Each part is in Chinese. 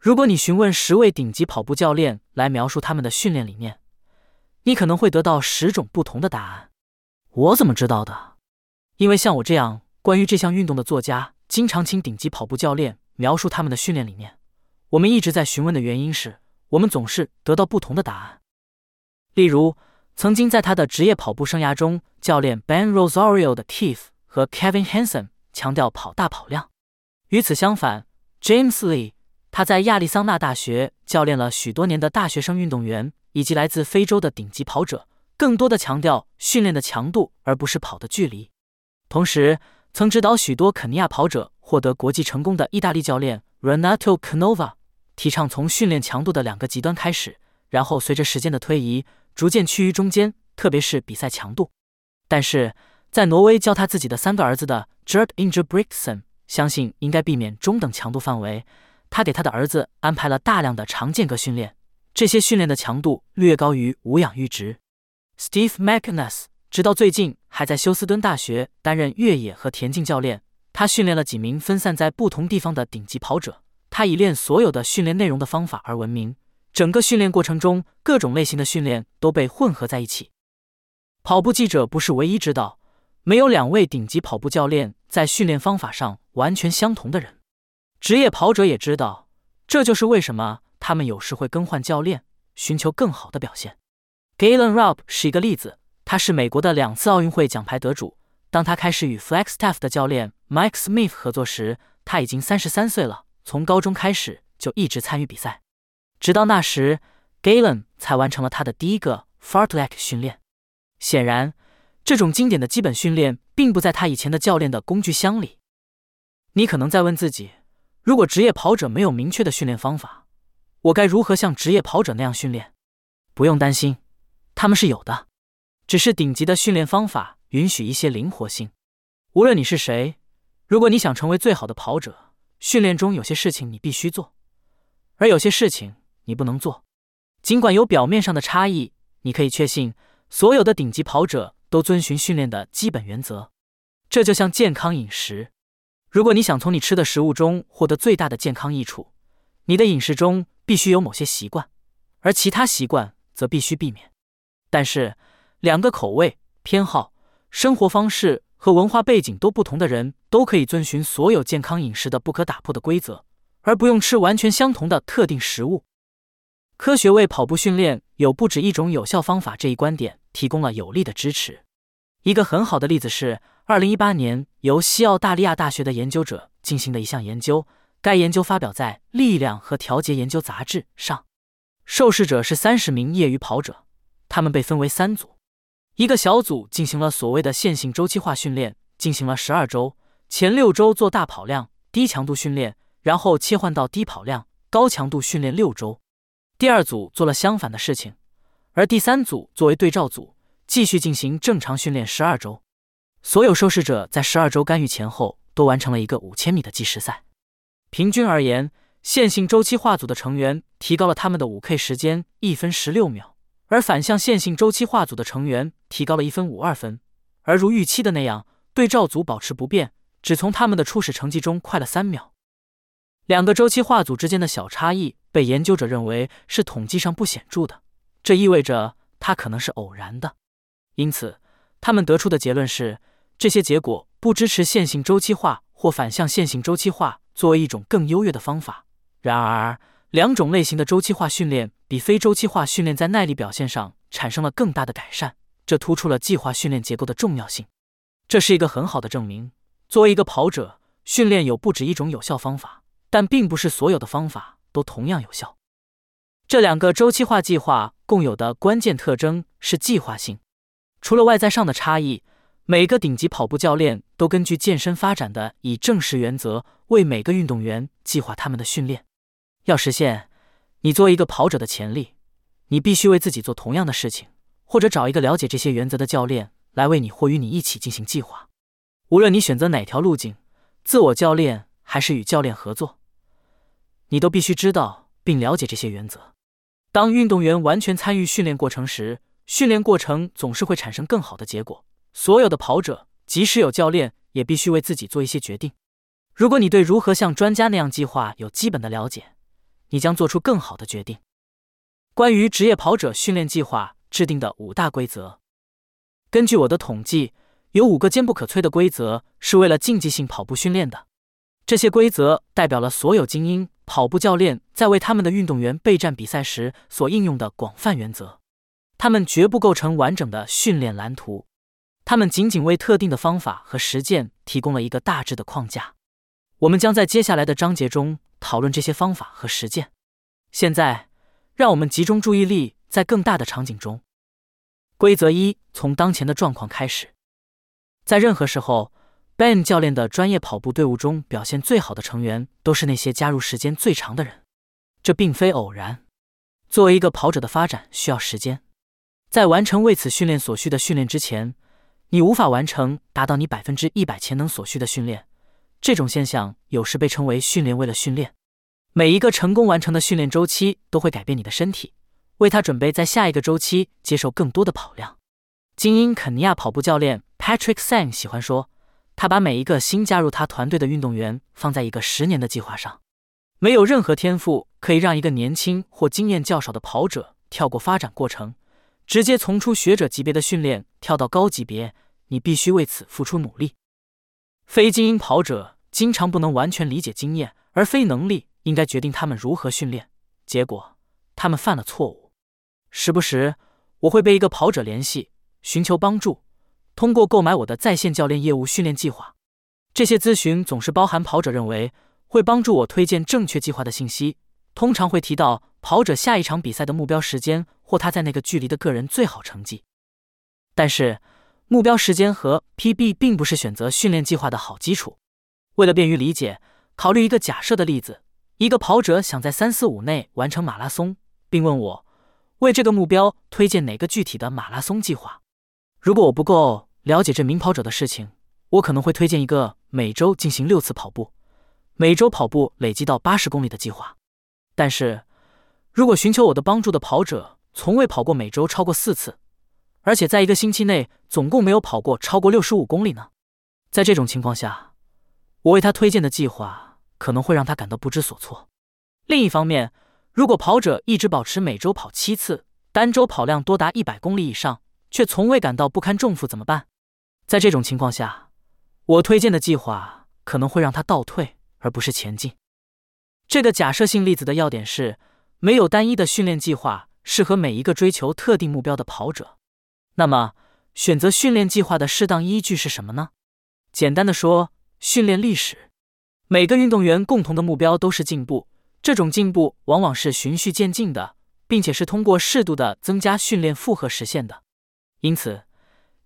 如果你询问十位顶级跑步教练来描述他们的训练理念，你可能会得到十种不同的答案。我怎么知道的？因为像我这样关于这项运动的作家，经常请顶级跑步教练描述他们的训练理念。我们一直在询问的原因是我们总是得到不同的答案。例如，曾经在他的职业跑步生涯中，教练 Ben Rosario 的 Keith 和 Kevin Hansen 强调跑大跑量。与此相反，James Lee 他在亚利桑那大学教练了许多年的大学生运动员以及来自非洲的顶级跑者，更多的强调训练的强度而不是跑的距离。同时，曾指导许多肯尼亚跑者获得国际成功的意大利教练 Renato Canova 提倡从训练强度的两个极端开始，然后随着时间的推移。逐渐趋于中间，特别是比赛强度。但是在挪威教他自己的三个儿子的 Gert Ingebrigtsen 相信应该避免中等强度范围。他给他的儿子安排了大量的长间隔训练，这些训练的强度略高于无氧阈值。Steve McNess 直到最近还在休斯敦大学担任越野和田径教练。他训练了几名分散在不同地方的顶级跑者。他以练所有的训练内容的方法而闻名。整个训练过程中，各种类型的训练都被混合在一起。跑步记者不是唯一知道没有两位顶级跑步教练在训练方法上完全相同的人。职业跑者也知道，这就是为什么他们有时会更换教练，寻求更好的表现。Galen Rupp 是一个例子，他是美国的两次奥运会奖牌得主。当他开始与 Flagstaff 的教练 Mike Smith 合作时，他已经三十三岁了。从高中开始就一直参与比赛。直到那时，Galen 才完成了他的第一个 Fartlek 训练。显然，这种经典的基本训练并不在他以前的教练的工具箱里。你可能在问自己：如果职业跑者没有明确的训练方法，我该如何像职业跑者那样训练？不用担心，他们是有的，只是顶级的训练方法允许一些灵活性。无论你是谁，如果你想成为最好的跑者，训练中有些事情你必须做，而有些事情。你不能做，尽管有表面上的差异，你可以确信所有的顶级跑者都遵循训练的基本原则。这就像健康饮食，如果你想从你吃的食物中获得最大的健康益处，你的饮食中必须有某些习惯，而其他习惯则必须避免。但是，两个口味、偏好、生活方式和文化背景都不同的人都可以遵循所有健康饮食的不可打破的规则，而不用吃完全相同的特定食物。科学为跑步训练有不止一种有效方法这一观点提供了有力的支持。一个很好的例子是2018年由西澳大利亚大学的研究者进行的一项研究。该研究发表在《力量和调节研究杂志》上。受试者是三十名业余跑者，他们被分为三组。一个小组进行了所谓的线性周期化训练，进行了十二周，前六周做大跑量、低强度训练，然后切换到低跑量、高强度训练六周。第二组做了相反的事情，而第三组作为对照组，继续进行正常训练十二周。所有受试者在十二周干预前后都完成了一个五千米的计时赛。平均而言，线性周期化组的成员提高了他们的五 K 时间一分十六秒，而反向线性周期化组的成员提高了一分五二分。而如预期的那样，对照组保持不变，只从他们的初始成绩中快了三秒。两个周期化组之间的小差异被研究者认为是统计上不显著的，这意味着它可能是偶然的。因此，他们得出的结论是，这些结果不支持线性周期化或反向线性周期化作为一种更优越的方法。然而，两种类型的周期化训练比非周期化训练在耐力表现上产生了更大的改善，这突出了计划训练结构的重要性。这是一个很好的证明。作为一个跑者，训练有不止一种有效方法。但并不是所有的方法都同样有效。这两个周期化计划共有的关键特征是计划性。除了外在上的差异，每个顶级跑步教练都根据健身发展的以正式原则为每个运动员计划他们的训练。要实现你作为一个跑者的潜力，你必须为自己做同样的事情，或者找一个了解这些原则的教练来为你或与你一起进行计划。无论你选择哪条路径，自我教练还是与教练合作。你都必须知道并了解这些原则。当运动员完全参与训练过程时，训练过程总是会产生更好的结果。所有的跑者，即使有教练，也必须为自己做一些决定。如果你对如何像专家那样计划有基本的了解，你将做出更好的决定。关于职业跑者训练计划制定的五大规则，根据我的统计，有五个坚不可摧的规则是为了竞技性跑步训练的。这些规则代表了所有精英跑步教练在为他们的运动员备战比赛时所应用的广泛原则。他们绝不构成完整的训练蓝图，他们仅仅为特定的方法和实践提供了一个大致的框架。我们将在接下来的章节中讨论这些方法和实践。现在，让我们集中注意力在更大的场景中。规则一：从当前的状况开始，在任何时候。Ben 教练的专业跑步队伍中表现最好的成员都是那些加入时间最长的人，这并非偶然。作为一个跑者的发展需要时间，在完成为此训练所需的训练之前，你无法完成达到你百分之一百潜能所需的训练。这种现象有时被称为“训练为了训练”。每一个成功完成的训练周期都会改变你的身体，为他准备在下一个周期接受更多的跑量。精英肯尼亚跑步教练 Patrick Sang 喜欢说。他把每一个新加入他团队的运动员放在一个十年的计划上。没有任何天赋可以让一个年轻或经验较少的跑者跳过发展过程，直接从初学者级别的训练跳到高级别。你必须为此付出努力。非精英跑者经常不能完全理解经验，而非能力应该决定他们如何训练。结果，他们犯了错误。时不时，我会被一个跑者联系，寻求帮助。通过购买我的在线教练业务训练计划，这些咨询总是包含跑者认为会帮助我推荐正确计划的信息，通常会提到跑者下一场比赛的目标时间或他在那个距离的个人最好成绩。但是，目标时间和 PB 并不是选择训练计划的好基础。为了便于理解，考虑一个假设的例子：一个跑者想在三四五内完成马拉松，并问我为这个目标推荐哪个具体的马拉松计划。如果我不够。了解这名跑者的事情，我可能会推荐一个每周进行六次跑步，每周跑步累积到八十公里的计划。但是，如果寻求我的帮助的跑者从未跑过每周超过四次，而且在一个星期内总共没有跑过超过六十五公里呢？在这种情况下，我为他推荐的计划可能会让他感到不知所措。另一方面，如果跑者一直保持每周跑七次，单周跑量多达一百公里以上，却从未感到不堪重负，怎么办？在这种情况下，我推荐的计划可能会让他倒退，而不是前进。这个假设性例子的要点是，没有单一的训练计划适合每一个追求特定目标的跑者。那么，选择训练计划的适当依据是什么呢？简单的说，训练历史。每个运动员共同的目标都是进步，这种进步往往是循序渐进的，并且是通过适度的增加训练负荷实现的。因此。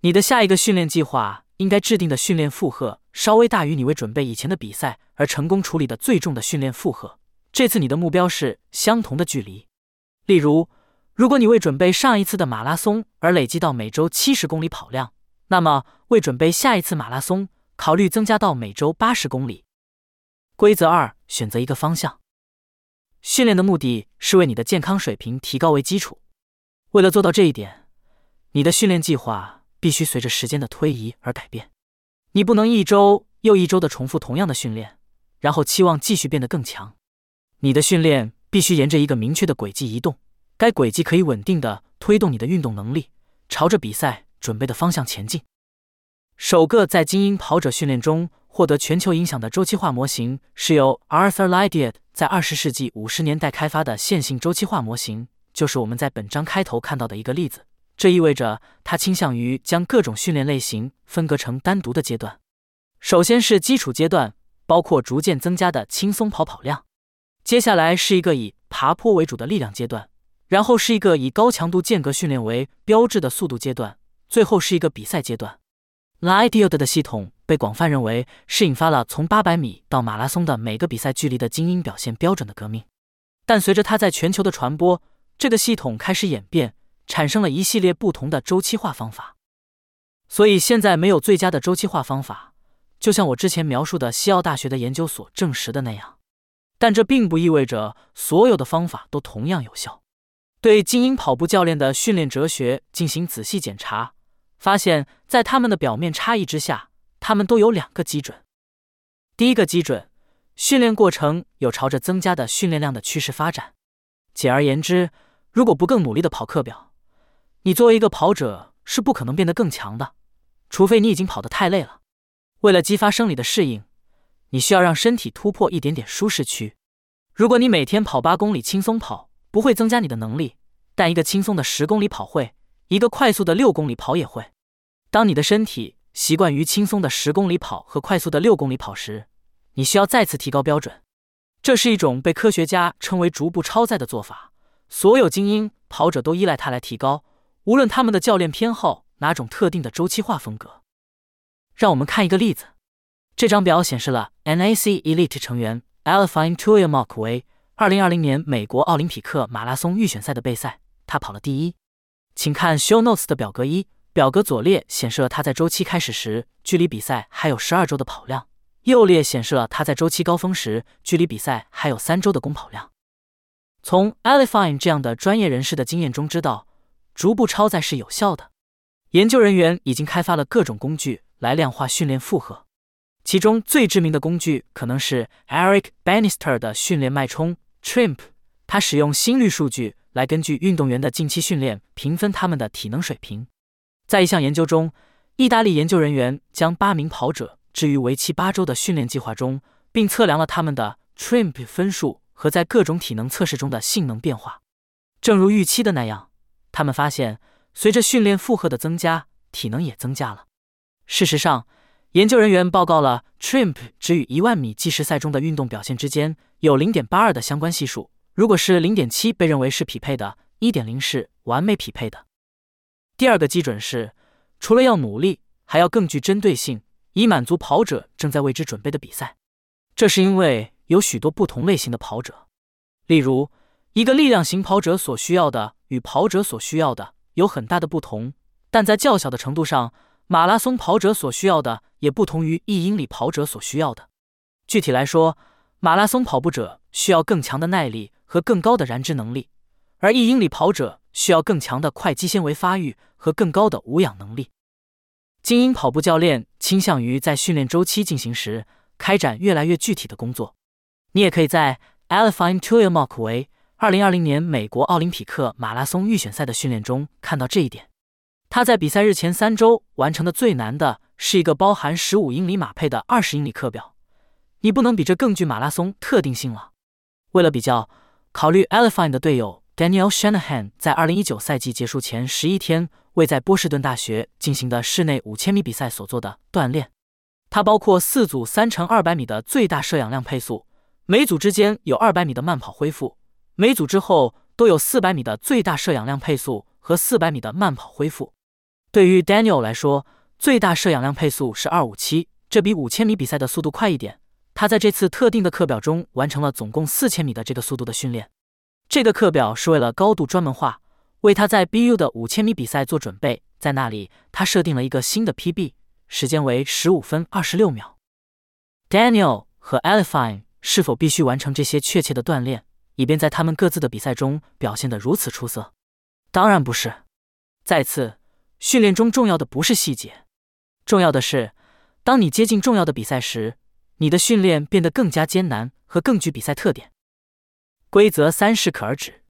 你的下一个训练计划应该制定的训练负荷稍微大于你为准备以前的比赛而成功处理的最重的训练负荷。这次你的目标是相同的距离。例如，如果你为准备上一次的马拉松而累积到每周七十公里跑量，那么为准备下一次马拉松，考虑增加到每周八十公里。规则二：选择一个方向。训练的目的是为你的健康水平提高为基础。为了做到这一点，你的训练计划。必须随着时间的推移而改变。你不能一周又一周的重复同样的训练，然后期望继续变得更强。你的训练必须沿着一个明确的轨迹移动，该轨迹可以稳定的推动你的运动能力，朝着比赛准备的方向前进。首个在精英跑者训练中获得全球影响的周期化模型，是由 Arthur Lydiard 在二十世纪五十年代开发的线性周期化模型，就是我们在本章开头看到的一个例子。这意味着他倾向于将各种训练类型分割成单独的阶段。首先是基础阶段，包括逐渐增加的轻松跑跑量；接下来是一个以爬坡为主的力量阶段；然后是一个以高强度间隔训练为标志的速度阶段；最后是一个比赛阶段。Lydiard 的系统被广泛认为是引发了从800米到马拉松的每个比赛距离的精英表现标准的革命。但随着它在全球的传播，这个系统开始演变。产生了一系列不同的周期化方法，所以现在没有最佳的周期化方法，就像我之前描述的西澳大学的研究所证实的那样。但这并不意味着所有的方法都同样有效。对精英跑步教练的训练哲学进行仔细检查，发现，在他们的表面差异之下，他们都有两个基准。第一个基准，训练过程有朝着增加的训练量的趋势发展。简而言之，如果不更努力的跑课表，你作为一个跑者是不可能变得更强的，除非你已经跑得太累了。为了激发生理的适应，你需要让身体突破一点点舒适区。如果你每天跑八公里轻松跑，不会增加你的能力，但一个轻松的十公里跑会，一个快速的六公里跑也会。当你的身体习惯于轻松的十公里跑和快速的六公里跑时，你需要再次提高标准。这是一种被科学家称为逐步超载的做法。所有精英跑者都依赖它来提高，无论他们的教练偏好哪种特定的周期化风格。让我们看一个例子。这张表显示了 NAC Elite 成员 Alfine Tuyamak 为2020年美国奥林匹克马拉松预选赛的备赛，他跑了第一。请看 Show Notes 的表格一，表格左列显示了他在周期开始时距离比赛还有十二周的跑量，右列显示了他在周期高峰时距离比赛还有三周的公跑量。从 Alfine 这样的专业人士的经验中知道，逐步超载是有效的。研究人员已经开发了各种工具。来量化训练负荷，其中最知名的工具可能是 Eric Bannister 的训练脉冲 TRIMP。他使用心率数据来根据运动员的近期训练评分他们的体能水平。在一项研究中，意大利研究人员将八名跑者置于为期八周的训练计划中，并测量了他们的 TRIMP 分数和在各种体能测试中的性能变化。正如预期的那样，他们发现随着训练负荷的增加，体能也增加了。事实上，研究人员报告了 TRIMP 值与一万米计时赛中的运动表现之间有零点八二的相关系数。如果是零点七，被认为是匹配的；一点零是完美匹配的。第二个基准是，除了要努力，还要更具针对性，以满足跑者正在为之准备的比赛。这是因为有许多不同类型的跑者，例如，一个力量型跑者所需要的与跑者所需要的有很大的不同，但在较小的程度上。马拉松跑者所需要的也不同于一英里跑者所需要的。具体来说，马拉松跑步者需要更强的耐力和更高的燃脂能力，而一英里跑者需要更强的快肌纤维发育和更高的无氧能力。精英跑步教练倾向于在训练周期进行时开展越来越具体的工作。你也可以在 Alfine Tuyamak 为2020年美国奥林匹克马拉松预选赛的训练中看到这一点。他在比赛日前三周完成的最难的是一个包含十五英里马配的二十英里课表。你不能比这更具马拉松特定性了。为了比较，考虑 Alfine 的队友 Daniel Shanahan 在二零一九赛季结束前十一天为在波士顿大学进行的室内五千米比赛所做的锻炼。它包括四组三乘二百米的最大摄氧量配速，每组之间有二百米的慢跑恢复，每组之后都有四百米的最大摄氧量配速和四百米的慢跑恢复。对于 Daniel 来说，最大摄氧量配速是二五七，这比五千米比赛的速度快一点。他在这次特定的课表中完成了总共四千米的这个速度的训练。这个课表是为了高度专门化，为他在 BU 的五千米比赛做准备。在那里，他设定了一个新的 PB，时间为十五分二十六秒。Daniel 和 Alfine 是否必须完成这些确切的锻炼，以便在他们各自的比赛中表现得如此出色？当然不是。再次。训练中重要的不是细节，重要的是，当你接近重要的比赛时，你的训练变得更加艰难和更具比赛特点。规则三适可而止。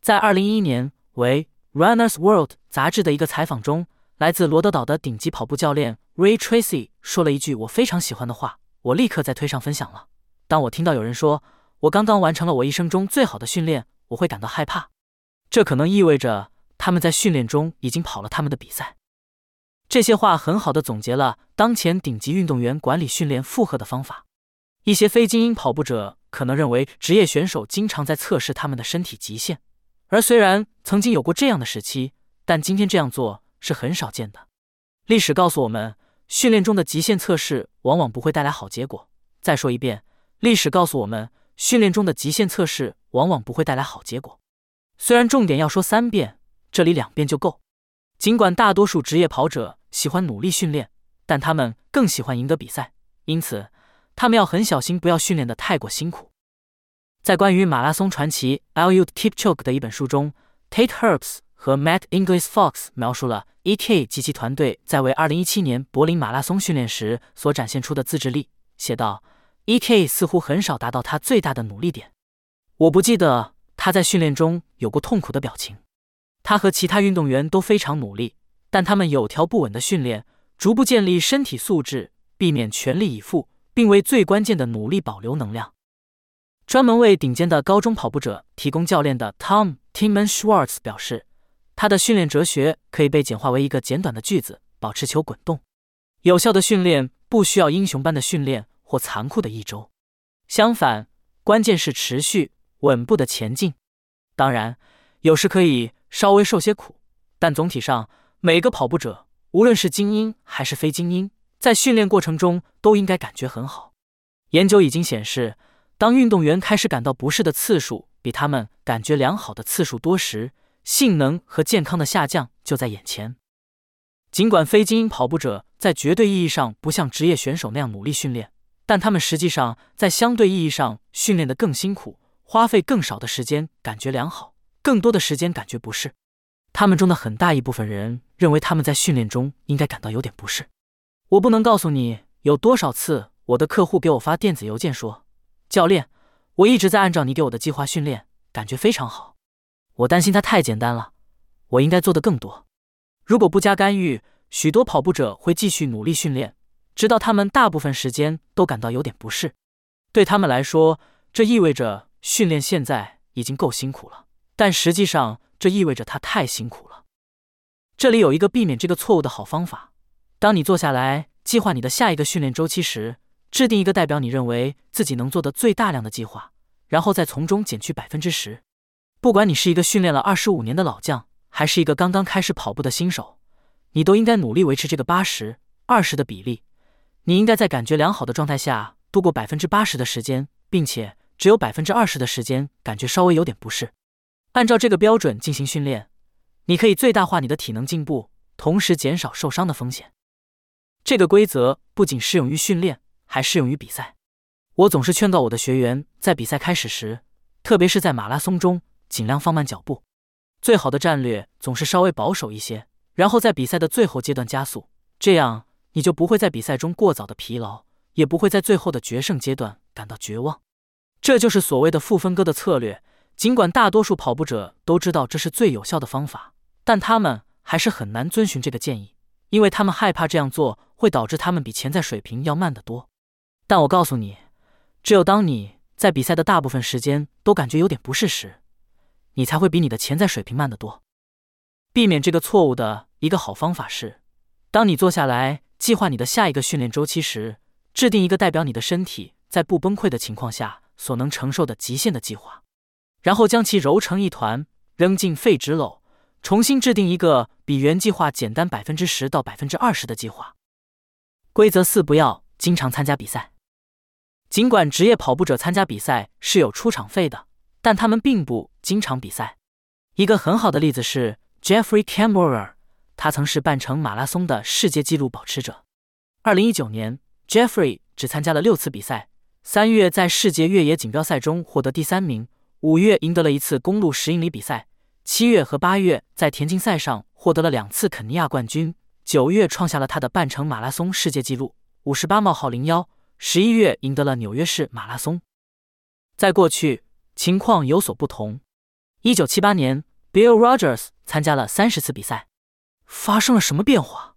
在二零一一年为《Runner's World》杂志的一个采访中，来自罗德岛的顶级跑步教练 Ray Tracy 说了一句我非常喜欢的话，我立刻在推上分享了。当我听到有人说我刚刚完成了我一生中最好的训练，我会感到害怕。这可能意味着。他们在训练中已经跑了他们的比赛。这些话很好的总结了当前顶级运动员管理训练负荷的方法。一些非精英跑步者可能认为职业选手经常在测试他们的身体极限，而虽然曾经有过这样的时期，但今天这样做是很少见的。历史告诉我们，训练中的极限测试往往不会带来好结果。再说一遍，历史告诉我们，训练中的极限测试往往不会带来好结果。虽然重点要说三遍。这里两遍就够。尽管大多数职业跑者喜欢努力训练，但他们更喜欢赢得比赛，因此他们要很小心，不要训练的太过辛苦。在关于马拉松传奇 l u k i p c h o k 的一本书中，Tate Herbs 和 Matt Inglis Fox 描述了 E.K. 及其团队在为2017年柏林马拉松训练时所展现出的自制力。写道 E.K. 似乎很少达到他最大的努力点。我不记得他在训练中有过痛苦的表情。他和其他运动员都非常努力，但他们有条不紊的训练，逐步建立身体素质，避免全力以赴，并为最关键的努力保留能量。专门为顶尖的高中跑步者提供教练的 Tom Timman Schwartz 表示，他的训练哲学可以被简化为一个简短的句子：保持球滚动。有效的训练不需要英雄般的训练或残酷的一周，相反，关键是持续稳步的前进。当然，有时可以。稍微受些苦，但总体上，每个跑步者，无论是精英还是非精英，在训练过程中都应该感觉很好。研究已经显示，当运动员开始感到不适的次数比他们感觉良好的次数多时，性能和健康的下降就在眼前。尽管非精英跑步者在绝对意义上不像职业选手那样努力训练，但他们实际上在相对意义上训练的更辛苦，花费更少的时间，感觉良好。更多的时间感觉不适，他们中的很大一部分人认为他们在训练中应该感到有点不适。我不能告诉你有多少次我的客户给我发电子邮件说：“教练，我一直在按照你给我的计划训练，感觉非常好。”我担心它太简单了，我应该做的更多。如果不加干预，许多跑步者会继续努力训练，直到他们大部分时间都感到有点不适。对他们来说，这意味着训练现在已经够辛苦了。但实际上，这意味着他太辛苦了。这里有一个避免这个错误的好方法：当你坐下来计划你的下一个训练周期时，制定一个代表你认为自己能做的最大量的计划，然后再从中减去百分之十。不管你是一个训练了二十五年的老将，还是一个刚刚开始跑步的新手，你都应该努力维持这个八十二十的比例。你应该在感觉良好的状态下度过百分之八十的时间，并且只有百分之二十的时间感觉稍微有点不适。按照这个标准进行训练，你可以最大化你的体能进步，同时减少受伤的风险。这个规则不仅适用于训练，还适用于比赛。我总是劝告我的学员，在比赛开始时，特别是在马拉松中，尽量放慢脚步。最好的战略总是稍微保守一些，然后在比赛的最后阶段加速。这样你就不会在比赛中过早的疲劳，也不会在最后的决胜阶段感到绝望。这就是所谓的负分割的策略。尽管大多数跑步者都知道这是最有效的方法，但他们还是很难遵循这个建议，因为他们害怕这样做会导致他们比潜在水平要慢得多。但我告诉你，只有当你在比赛的大部分时间都感觉有点不适时，你才会比你的潜在水平慢得多。避免这个错误的一个好方法是，当你坐下来计划你的下一个训练周期时，制定一个代表你的身体在不崩溃的情况下所能承受的极限的计划。然后将其揉成一团，扔进废纸篓，重新制定一个比原计划简单百分之十到百分之二十的计划。规则四：不要经常参加比赛。尽管职业跑步者参加比赛是有出场费的，但他们并不经常比赛。一个很好的例子是 Jeffrey Cameron，他曾是半程马拉松的世界纪录保持者。二零一九年，Jeffrey 只参加了六次比赛。三月在世界越野锦标赛中获得第三名。五月赢得了一次公路十英里比赛，七月和八月在田径赛上获得了两次肯尼亚冠军，九月创下了他的半程马拉松世界纪录五十八冒号零幺，十一月赢得了纽约市马拉松。在过去，情况有所不同。一九七八年，Bill Rogers 参加了三十次比赛，发生了什么变化？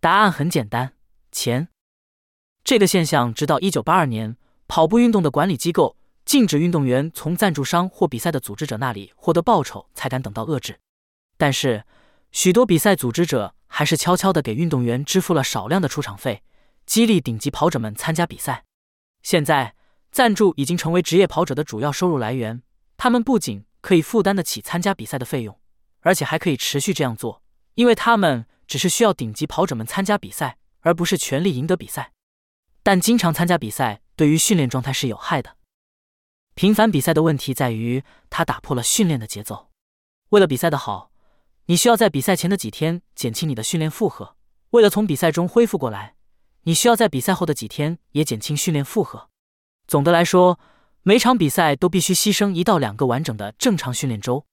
答案很简单，钱。这个现象直到一九八二年，跑步运动的管理机构。禁止运动员从赞助商或比赛的组织者那里获得报酬，才敢等到遏制。但是，许多比赛组织者还是悄悄地给运动员支付了少量的出场费，激励顶级跑者们参加比赛。现在，赞助已经成为职业跑者的主要收入来源。他们不仅可以负担得起参加比赛的费用，而且还可以持续这样做，因为他们只是需要顶级跑者们参加比赛，而不是全力赢得比赛。但经常参加比赛对于训练状态是有害的。频繁比赛的问题在于，它打破了训练的节奏。为了比赛的好，你需要在比赛前的几天减轻你的训练负荷；为了从比赛中恢复过来，你需要在比赛后的几天也减轻训练负荷。总的来说，每场比赛都必须牺牲一到两个完整的正常训练周，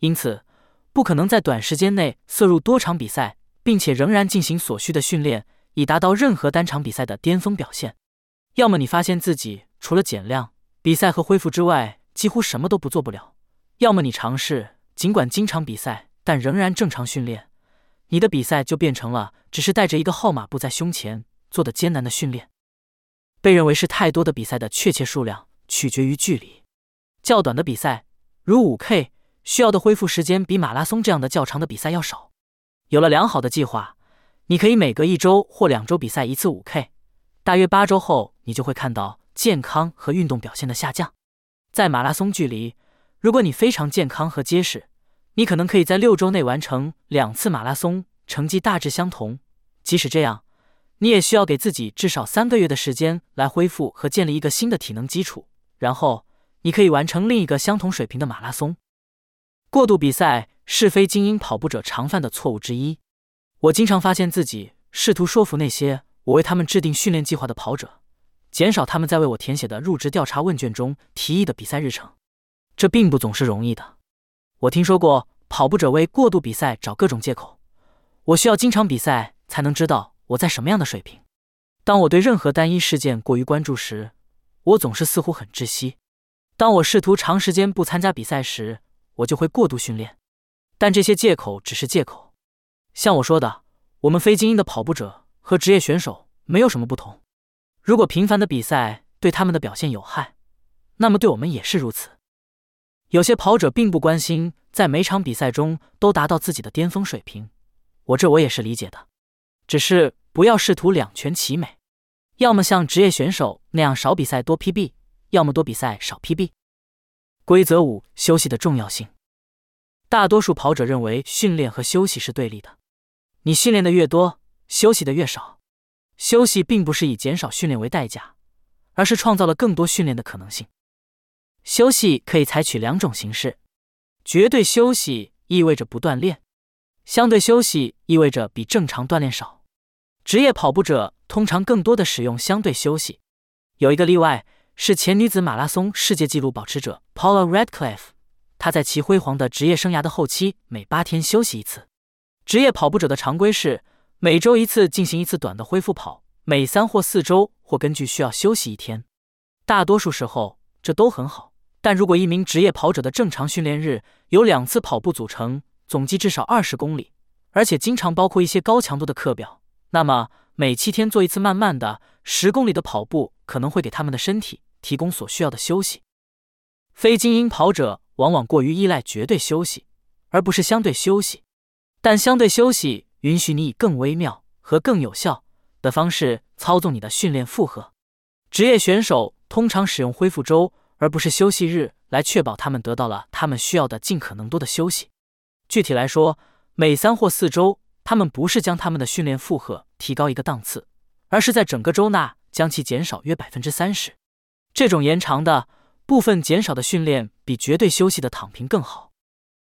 因此不可能在短时间内摄入多场比赛，并且仍然进行所需的训练，以达到任何单场比赛的巅峰表现。要么你发现自己除了减量、比赛和恢复之外，几乎什么都不做不了；要么你尝试，尽管经常比赛，但仍然正常训练，你的比赛就变成了只是带着一个号码布在胸前做的艰难的训练。被认为是太多的比赛的确切数量取决于距离，较短的比赛如五 K 需要的恢复时间比马拉松这样的较长的比赛要少。有了良好的计划，你可以每隔一周或两周比赛一次五 K。大约八周后，你就会看到健康和运动表现的下降。在马拉松距离，如果你非常健康和结实，你可能可以在六周内完成两次马拉松，成绩大致相同。即使这样，你也需要给自己至少三个月的时间来恢复和建立一个新的体能基础，然后你可以完成另一个相同水平的马拉松。过度比赛是非精英跑步者常犯的错误之一。我经常发现自己试图说服那些。我为他们制定训练计划的跑者，减少他们在为我填写的入职调查问卷中提议的比赛日程，这并不总是容易的。我听说过跑步者为过度比赛找各种借口。我需要经常比赛才能知道我在什么样的水平。当我对任何单一事件过于关注时，我总是似乎很窒息。当我试图长时间不参加比赛时，我就会过度训练。但这些借口只是借口。像我说的，我们非精英的跑步者。和职业选手没有什么不同。如果频繁的比赛对他们的表现有害，那么对我们也是如此。有些跑者并不关心在每场比赛中都达到自己的巅峰水平，我这我也是理解的。只是不要试图两全其美，要么像职业选手那样少比赛多 PB，要么多比赛少 PB。规则五：休息的重要性。大多数跑者认为训练和休息是对立的，你训练的越多。休息的越少，休息并不是以减少训练为代价，而是创造了更多训练的可能性。休息可以采取两种形式：绝对休息意味着不锻炼，相对休息意味着比正常锻炼少。职业跑步者通常更多的使用相对休息，有一个例外是前女子马拉松世界纪录保持者 Paula Radcliffe，她在其辉煌的职业生涯的后期每八天休息一次。职业跑步者的常规是。每周一次进行一次短的恢复跑，每三或四周或根据需要休息一天。大多数时候这都很好，但如果一名职业跑者的正常训练日由两次跑步组成，总计至少二十公里，而且经常包括一些高强度的课表，那么每七天做一次慢慢的十公里的跑步可能会给他们的身体提供所需要的休息。非精英跑者往往过于依赖绝对休息，而不是相对休息，但相对休息。允许你以更微妙和更有效的方式操纵你的训练负荷。职业选手通常使用恢复周而不是休息日来确保他们得到了他们需要的尽可能多的休息。具体来说，每三或四周，他们不是将他们的训练负荷提高一个档次，而是在整个周内将其减少约百分之三十。这种延长的部分减少的训练比绝对休息的躺平更好。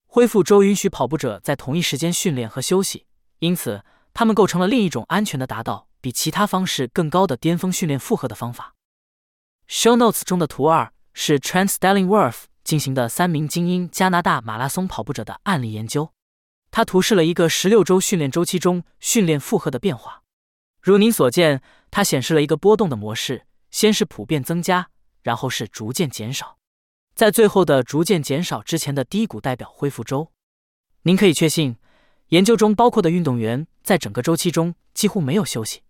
恢复周允许跑步者在同一时间训练和休息。因此，它们构成了另一种安全的达到比其他方式更高的巅峰训练负荷的方法。Show notes 中的图二是 Trent Stellingworth 进行的三名精英加拿大马拉松跑步者的案例研究。他图示了一个十六周训练周期中训练负荷的变化。如您所见，它显示了一个波动的模式：先是普遍增加，然后是逐渐减少，在最后的逐渐减少之前的低谷代表恢复周。您可以确信。研究中包括的运动员在整个周期中几乎没有休息，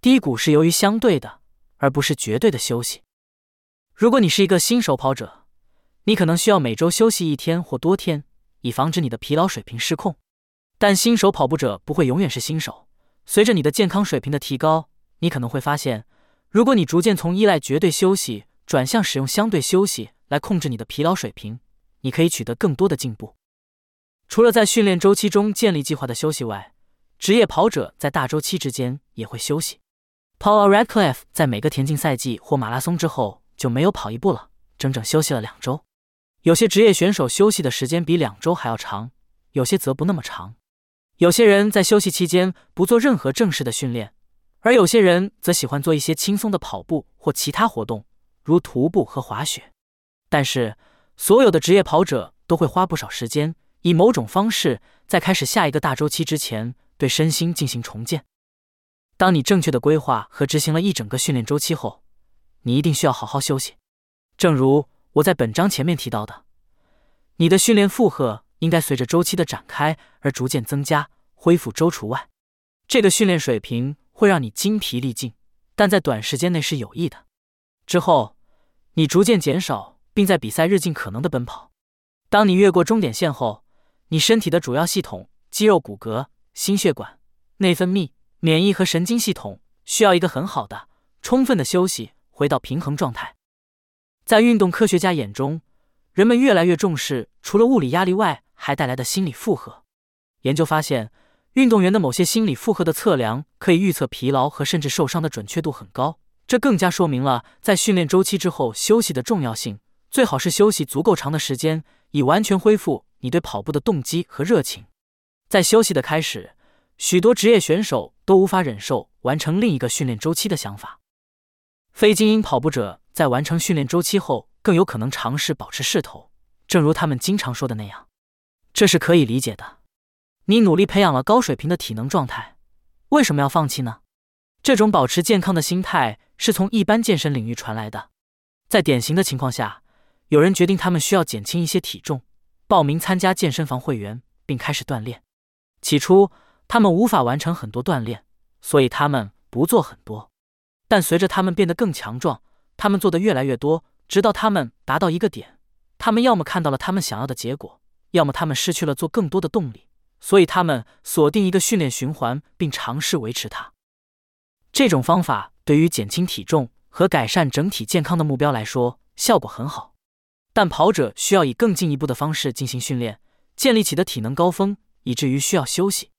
低谷是由于相对的而不是绝对的休息。如果你是一个新手跑者，你可能需要每周休息一天或多天，以防止你的疲劳水平失控。但新手跑步者不会永远是新手。随着你的健康水平的提高，你可能会发现，如果你逐渐从依赖绝对休息转向使用相对休息来控制你的疲劳水平，你可以取得更多的进步。除了在训练周期中建立计划的休息外，职业跑者在大周期之间也会休息。Paul Radcliffe 在每个田径赛季或马拉松之后就没有跑一步了，整整休息了两周。有些职业选手休息的时间比两周还要长，有些则不那么长。有些人在休息期间不做任何正式的训练，而有些人则喜欢做一些轻松的跑步或其他活动，如徒步和滑雪。但是，所有的职业跑者都会花不少时间。以某种方式，在开始下一个大周期之前，对身心进行重建。当你正确的规划和执行了一整个训练周期后，你一定需要好好休息。正如我在本章前面提到的，你的训练负荷应该随着周期的展开而逐渐增加，恢复周除外。这个训练水平会让你精疲力尽，但在短时间内是有益的。之后，你逐渐减少，并在比赛日尽可能的奔跑。当你越过终点线后，你身体的主要系统——肌肉、骨骼、心血管、内分泌、免疫和神经系统——需要一个很好的、充分的休息，回到平衡状态。在运动科学家眼中，人们越来越重视除了物理压力外还带来的心理负荷。研究发现，运动员的某些心理负荷的测量可以预测疲劳和甚至受伤的准确度很高。这更加说明了在训练周期之后休息的重要性。最好是休息足够长的时间，以完全恢复你对跑步的动机和热情。在休息的开始，许多职业选手都无法忍受完成另一个训练周期的想法。非精英跑步者。在完成训练周期后，更有可能尝试保持势头，正如他们经常说的那样，这是可以理解的。你努力培养了高水平的体能状态，为什么要放弃呢？这种保持健康的心态是从一般健身领域传来的。在典型的情况下，有人决定他们需要减轻一些体重，报名参加健身房会员，并开始锻炼。起初，他们无法完成很多锻炼，所以他们不做很多。但随着他们变得更强壮，他们做的越来越多，直到他们达到一个点，他们要么看到了他们想要的结果，要么他们失去了做更多的动力。所以他们锁定一个训练循环，并尝试维持它。这种方法对于减轻体重和改善整体健康的目标来说效果很好。但跑者需要以更进一步的方式进行训练，建立起的体能高峰，以至于需要休息。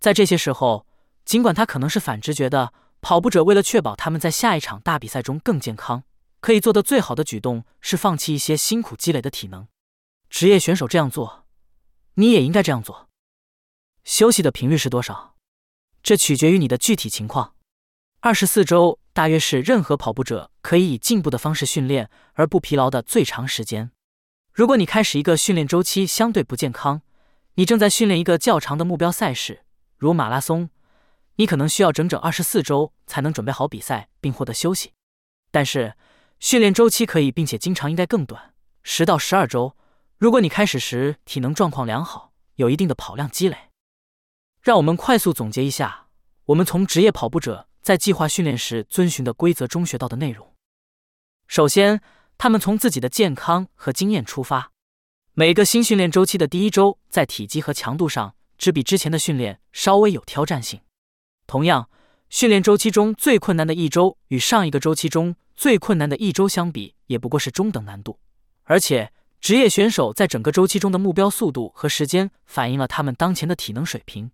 在这些时候，尽管他可能是反直觉的。跑步者为了确保他们在下一场大比赛中更健康，可以做的最好的举动是放弃一些辛苦积累的体能。职业选手这样做，你也应该这样做。休息的频率是多少？这取决于你的具体情况。二十四周大约是任何跑步者可以以进步的方式训练而不疲劳的最长时间。如果你开始一个训练周期相对不健康，你正在训练一个较长的目标赛事，如马拉松。你可能需要整整二十四周才能准备好比赛并获得休息，但是训练周期可以并且经常应该更短，十到十二周。如果你开始时体能状况良好，有一定的跑量积累。让我们快速总结一下我们从职业跑步者在计划训练时遵循的规则中学到的内容。首先，他们从自己的健康和经验出发，每个新训练周期的第一周在体积和强度上只比之前的训练稍微有挑战性。同样，训练周期中最困难的一周与上一个周期中最困难的一周相比，也不过是中等难度。而且，职业选手在整个周期中的目标速度和时间反映了他们当前的体能水平。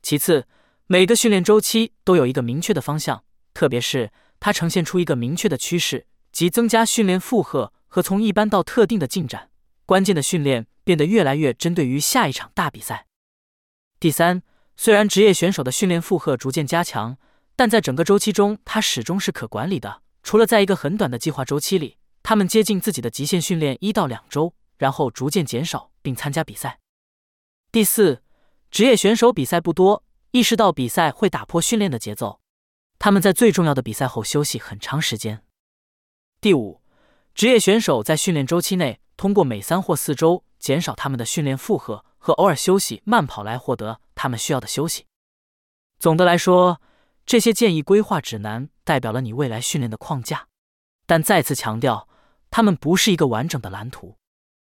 其次，每个训练周期都有一个明确的方向，特别是它呈现出一个明确的趋势，即增加训练负荷和从一般到特定的进展。关键的训练变得越来越针对于下一场大比赛。第三。虽然职业选手的训练负荷逐渐加强，但在整个周期中，它始终是可管理的。除了在一个很短的计划周期里，他们接近自己的极限训练一到两周，然后逐渐减少并参加比赛。第四，职业选手比赛不多，意识到比赛会打破训练的节奏，他们在最重要的比赛后休息很长时间。第五，职业选手在训练周期内通过每三或四周减少他们的训练负荷。和偶尔休息慢跑来获得他们需要的休息。总的来说，这些建议规划指南代表了你未来训练的框架，但再次强调，它们不是一个完整的蓝图。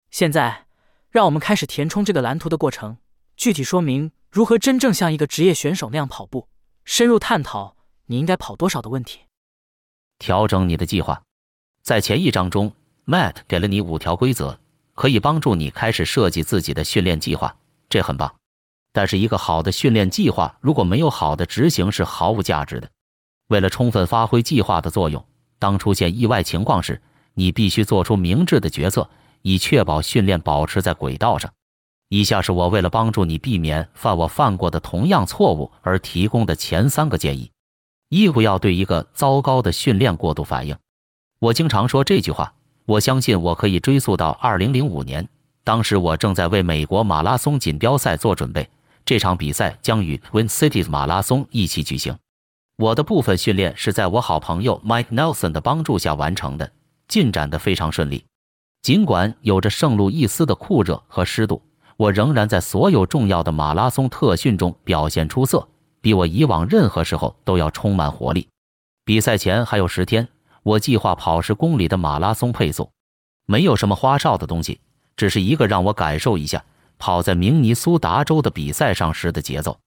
现在，让我们开始填充这个蓝图的过程，具体说明如何真正像一个职业选手那样跑步，深入探讨你应该跑多少的问题。调整你的计划，在前一章中，Matt 给了你五条规则。可以帮助你开始设计自己的训练计划，这很棒。但是，一个好的训练计划如果没有好的执行是毫无价值的。为了充分发挥计划的作用，当出现意外情况时，你必须做出明智的决策，以确保训练保持在轨道上。以下是我为了帮助你避免犯我犯过的同样错误而提供的前三个建议：一、不要对一个糟糕的训练过度反应。我经常说这句话。我相信我可以追溯到二零零五年，当时我正在为美国马拉松锦标赛做准备。这场比赛将与 Win Cities 马拉松一起举行。我的部分训练是在我好朋友 Mike Nelson 的帮助下完成的，进展得非常顺利。尽管有着圣路易斯的酷热和湿度，我仍然在所有重要的马拉松特训中表现出色，比我以往任何时候都要充满活力。比赛前还有十天，我计划跑十公里的马拉松配速，没有什么花哨的东西，只是一个让我感受一下跑在明尼苏达州的比赛上时的节奏。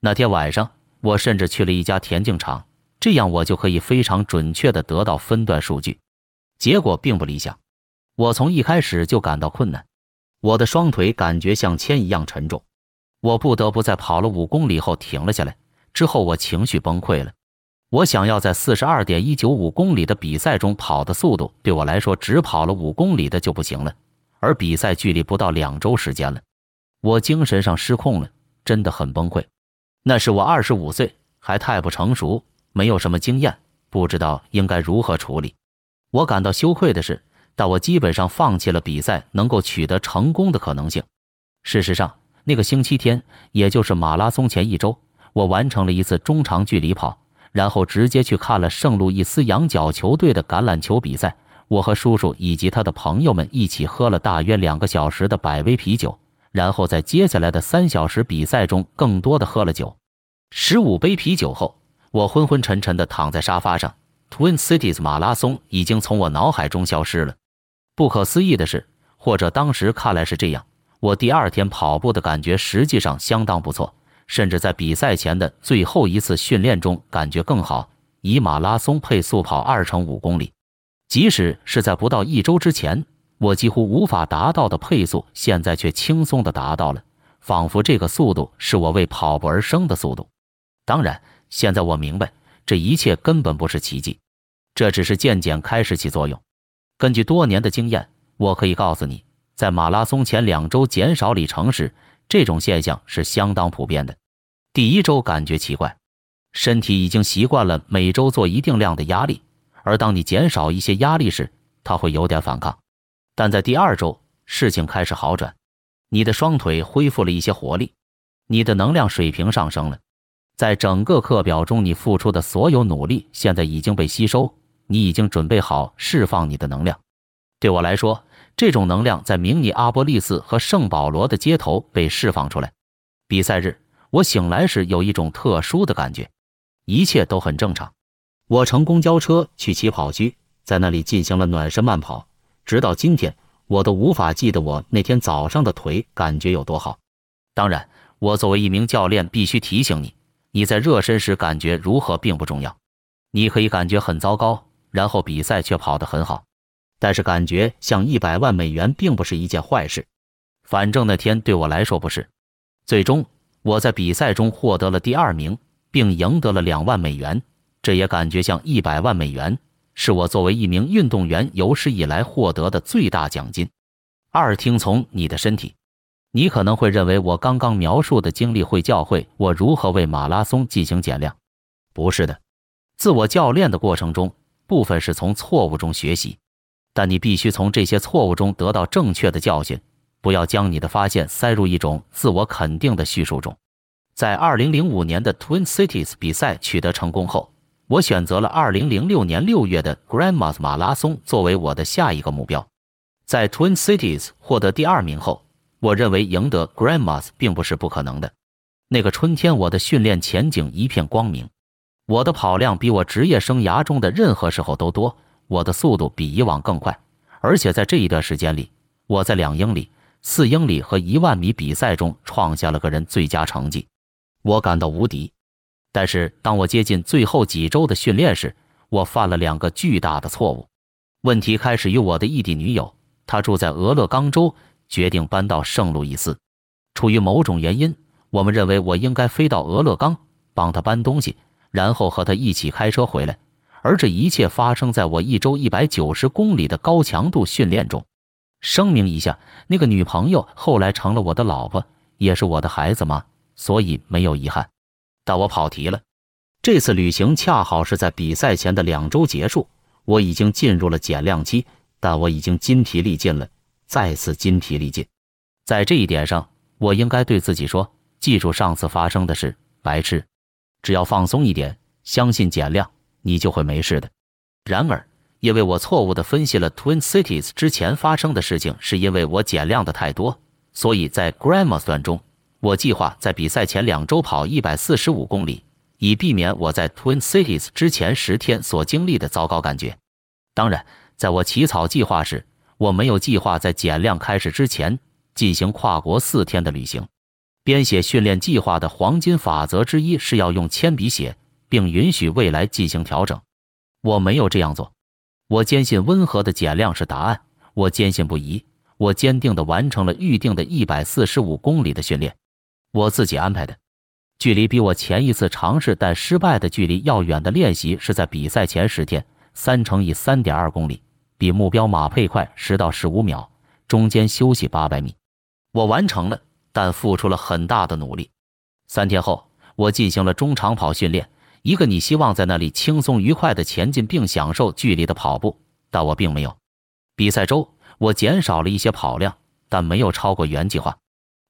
那天晚上。我甚至去了一家田径场，这样我就可以非常准确地得到分段数据。结果并不理想，我从一开始就感到困难，我的双腿感觉像铅一样沉重，我不得不在跑了五公里后停了下来。之后我情绪崩溃了，我想要在四十二点一九五公里的比赛中跑的速度，对我来说只跑了五公里的就不行了，而比赛距离不到两周时间了，我精神上失控了，真的很崩溃。那是我二十五岁，还太不成熟，没有什么经验，不知道应该如何处理。我感到羞愧的是，但我基本上放弃了比赛能够取得成功的可能性。事实上，那个星期天，也就是马拉松前一周，我完成了一次中长距离跑，然后直接去看了圣路易斯羊角球队的橄榄球比赛。我和叔叔以及他的朋友们一起喝了大约两个小时的百威啤酒。然后在接下来的三小时比赛中，更多的喝了酒。十五杯啤酒后，我昏昏沉沉的躺在沙发上。Twin Cities 马拉松已经从我脑海中消失了。不可思议的是，或者当时看来是这样，我第二天跑步的感觉实际上相当不错，甚至在比赛前的最后一次训练中感觉更好。以马拉松配速跑二乘五公里，即使是在不到一周之前。我几乎无法达到的配速，现在却轻松地达到了，仿佛这个速度是我为跑步而生的速度。当然，现在我明白，这一切根本不是奇迹，这只是渐渐开始起作用。根据多年的经验，我可以告诉你，在马拉松前两周减少里程时，这种现象是相当普遍的。第一周感觉奇怪，身体已经习惯了每周做一定量的压力，而当你减少一些压力时，它会有点反抗。但在第二周，事情开始好转，你的双腿恢复了一些活力，你的能量水平上升了。在整个课表中，你付出的所有努力现在已经被吸收，你已经准备好释放你的能量。对我来说，这种能量在明尼阿波利斯和圣保罗的街头被释放出来。比赛日，我醒来时有一种特殊的感觉，一切都很正常。我乘公交车去起跑区，在那里进行了暖身慢跑。直到今天，我都无法记得我那天早上的腿感觉有多好。当然，我作为一名教练，必须提醒你：你在热身时感觉如何并不重要。你可以感觉很糟糕，然后比赛却跑得很好。但是，感觉像一百万美元并不是一件坏事。反正那天对我来说不是。最终，我在比赛中获得了第二名，并赢得了两万美元，这也感觉像一百万美元。是我作为一名运动员有史以来获得的最大奖金。二，听从你的身体。你可能会认为我刚刚描述的经历会教会我如何为马拉松进行减量。不是的，自我教练的过程中，部分是从错误中学习，但你必须从这些错误中得到正确的教训。不要将你的发现塞入一种自我肯定的叙述中。在2005年的 Twin Cities 比赛取得成功后。我选择了2006年6月的 Grandmas 马拉松作为我的下一个目标。在 Twin Cities 获得第二名后，我认为赢得 Grandmas 并不是不可能的。那个春天，我的训练前景一片光明。我的跑量比我职业生涯中的任何时候都多，我的速度比以往更快，而且在这一段时间里，我在两英里、四英里和一万米比赛中创下了个人最佳成绩。我感到无敌。但是，当我接近最后几周的训练时，我犯了两个巨大的错误。问题开始于我的异地女友，她住在俄勒冈州，决定搬到圣路易斯。出于某种原因，我们认为我应该飞到俄勒冈帮她搬东西，然后和他一起开车回来。而这一切发生在我一周一百九十公里的高强度训练中。声明一下，那个女朋友后来成了我的老婆，也是我的孩子妈，所以没有遗憾。但我跑题了，这次旅行恰好是在比赛前的两周结束，我已经进入了减量期，但我已经筋疲力尽了，再次筋疲力尽。在这一点上，我应该对自己说：记住上次发生的事，白痴。只要放松一点，相信减量，你就会没事的。然而，因为我错误的分析了 Twin Cities 之前发生的事情，是因为我减量的太多，所以在 Grandma 段中，我计划在比赛前两周跑一百四十五公里，以避免我在 Twin Cities 之前十天所经历的糟糕感觉。当然，在我起草计划时，我没有计划在减量开始之前进行跨国四天的旅行。编写训练计划的黄金法则之一是要用铅笔写，并允许未来进行调整。我没有这样做。我坚信温和的减量是答案。我坚信不疑。我坚定地完成了预定的一百四十五公里的训练，我自己安排的。距离比我前一次尝试但失败的距离要远的练习是在比赛前十天，三乘以三点二公里，比目标马配快十到十五秒，中间休息八百米。我完成了。但付出了很大的努力。三天后，我进行了中长跑训练，一个你希望在那里轻松愉快的前进并享受距离的跑步，但我并没有。比赛周，我减少了一些跑量，但没有超过原计划。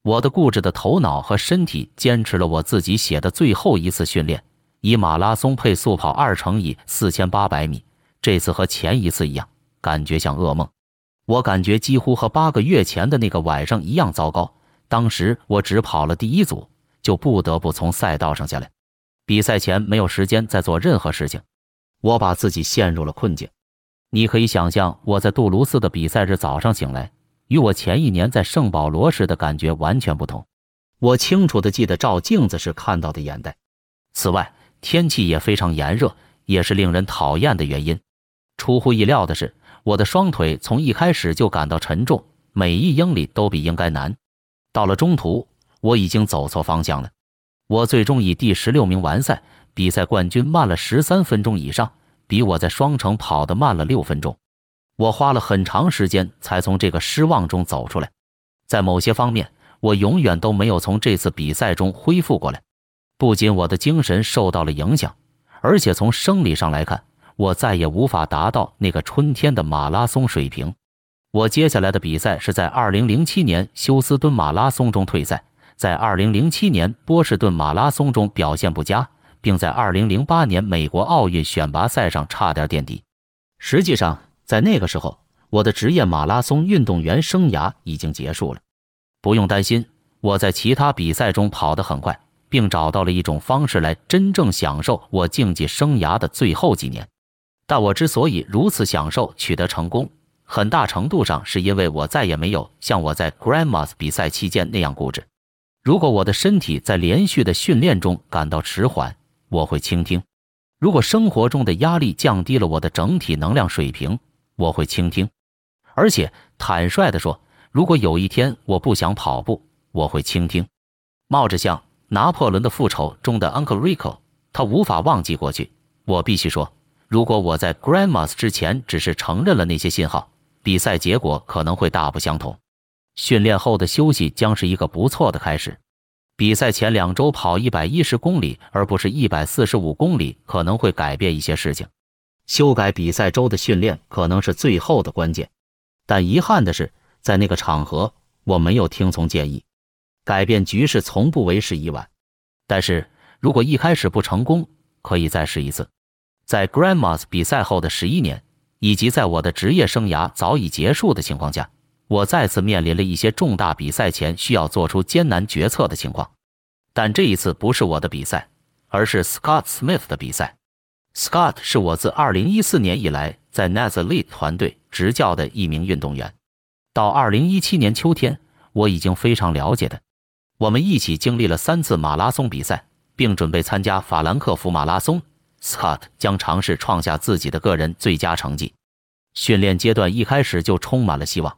我的固执的头脑和身体坚持了我自己写的最后一次训练，以马拉松配速跑二乘以四千八百米。这次和前一次一样，感觉像噩梦。我感觉几乎和八个月前的那个晚上一样糟糕。当时我只跑了第一组，就不得不从赛道上下来。比赛前没有时间再做任何事情，我把自己陷入了困境。你可以想象我在杜卢斯的比赛日早上醒来，与我前一年在圣保罗时的感觉完全不同。我清楚地记得照镜子时看到的眼袋。此外，天气也非常炎热，也是令人讨厌的原因。出乎意料的是，我的双腿从一开始就感到沉重，每一英里都比应该难。到了中途，我已经走错方向了。我最终以第十六名完赛，比赛冠军慢了十三分钟以上，比我在双城跑的慢了六分钟。我花了很长时间才从这个失望中走出来。在某些方面，我永远都没有从这次比赛中恢复过来。不仅我的精神受到了影响，而且从生理上来看，我再也无法达到那个春天的马拉松水平。我接下来的比赛是在2007年休斯敦马拉松中退赛，在2007年波士顿马拉松中表现不佳，并在2008年美国奥运选拔赛上差点垫底。实际上，在那个时候，我的职业马拉松运动员生涯已经结束了。不用担心，我在其他比赛中跑得很快，并找到了一种方式来真正享受我竞技生涯的最后几年。但我之所以如此享受取得成功，很大程度上是因为我再也没有像我在 Grandmas 比赛期间那样固执。如果我的身体在连续的训练中感到迟缓，我会倾听；如果生活中的压力降低了我的整体能量水平，我会倾听。而且坦率地说，如果有一天我不想跑步，我会倾听。冒着像《拿破仑的复仇》中的 Uncle Rico，他无法忘记过去。我必须说，如果我在 Grandmas 之前只是承认了那些信号。比赛结果可能会大不相同，训练后的休息将是一个不错的开始。比赛前两周跑一百一十公里而不是一百四十五公里，可能会改变一些事情。修改比赛周的训练可能是最后的关键，但遗憾的是，在那个场合我没有听从建议。改变局势从不为时已晚，但是如果一开始不成功，可以再试一次。在 Grandmas 比赛后的十一年。以及在我的职业生涯早已结束的情况下，我再次面临了一些重大比赛前需要做出艰难决策的情况。但这一次不是我的比赛，而是 Scott Smith 的比赛。Scott 是我自2014年以来在 n a z a l e 团队执教的一名运动员。到2017年秋天，我已经非常了解他。我们一起经历了三次马拉松比赛，并准备参加法兰克福马拉松。Scott 将尝试创下自己的个人最佳成绩。训练阶段一开始就充满了希望。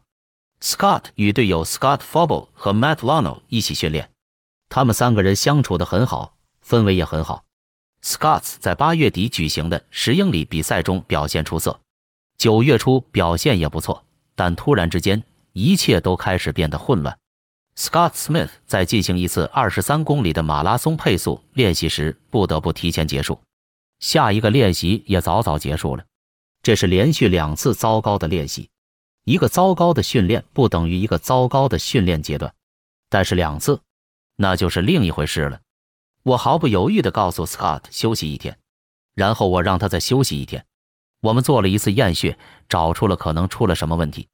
Scott 与队友 Scott f o b l e 和 Matt Lano 一起训练，他们三个人相处得很好，氛围也很好。Scott 在八月底举行的十英里比赛中表现出色，九月初表现也不错，但突然之间一切都开始变得混乱。Scott Smith 在进行一次二十三公里的马拉松配速练习时，不得不提前结束。下一个练习也早早结束了，这是连续两次糟糕的练习。一个糟糕的训练不等于一个糟糕的训练阶段，但是两次，那就是另一回事了。我毫不犹豫地告诉 Scott 休息一天。然后我让他再休息一天。我们做了一次验血，找出了可能出了什么问题。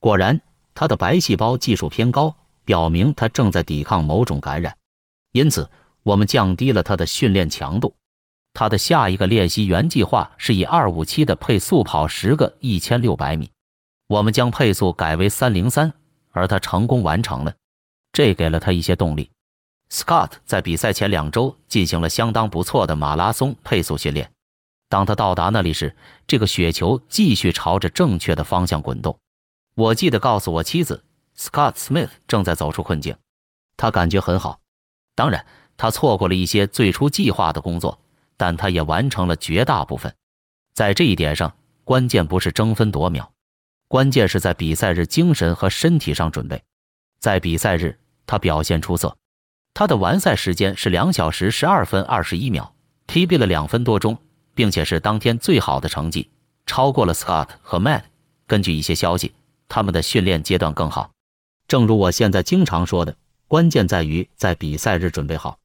果然，他的白细胞计数偏高，表明他正在抵抗某种感染。因此，我们降低了他的训练强度。他的下一个练习原计划是以二五七的配速跑十个一千六百米。我们将配速改为三零三，而他成功完成了，这给了他一些动力。Scott 在比赛前两周进行了相当不错的马拉松配速训练。当他到达那里时，这个雪球继续朝着正确的方向滚动。我记得告诉我妻子，Scott Smith 正在走出困境，他感觉很好。当然，他错过了一些最初计划的工作，但他也完成了绝大部分。在这一点上，关键不是争分夺秒。关键是在比赛日精神和身体上准备。在比赛日，他表现出色，他的完赛时间是两小时十二分二十一秒，PB 了两分多钟，并且是当天最好的成绩，超过了 Scott 和 Matt。根据一些消息，他们的训练阶段更好。正如我现在经常说的，关键在于在比赛日准备好。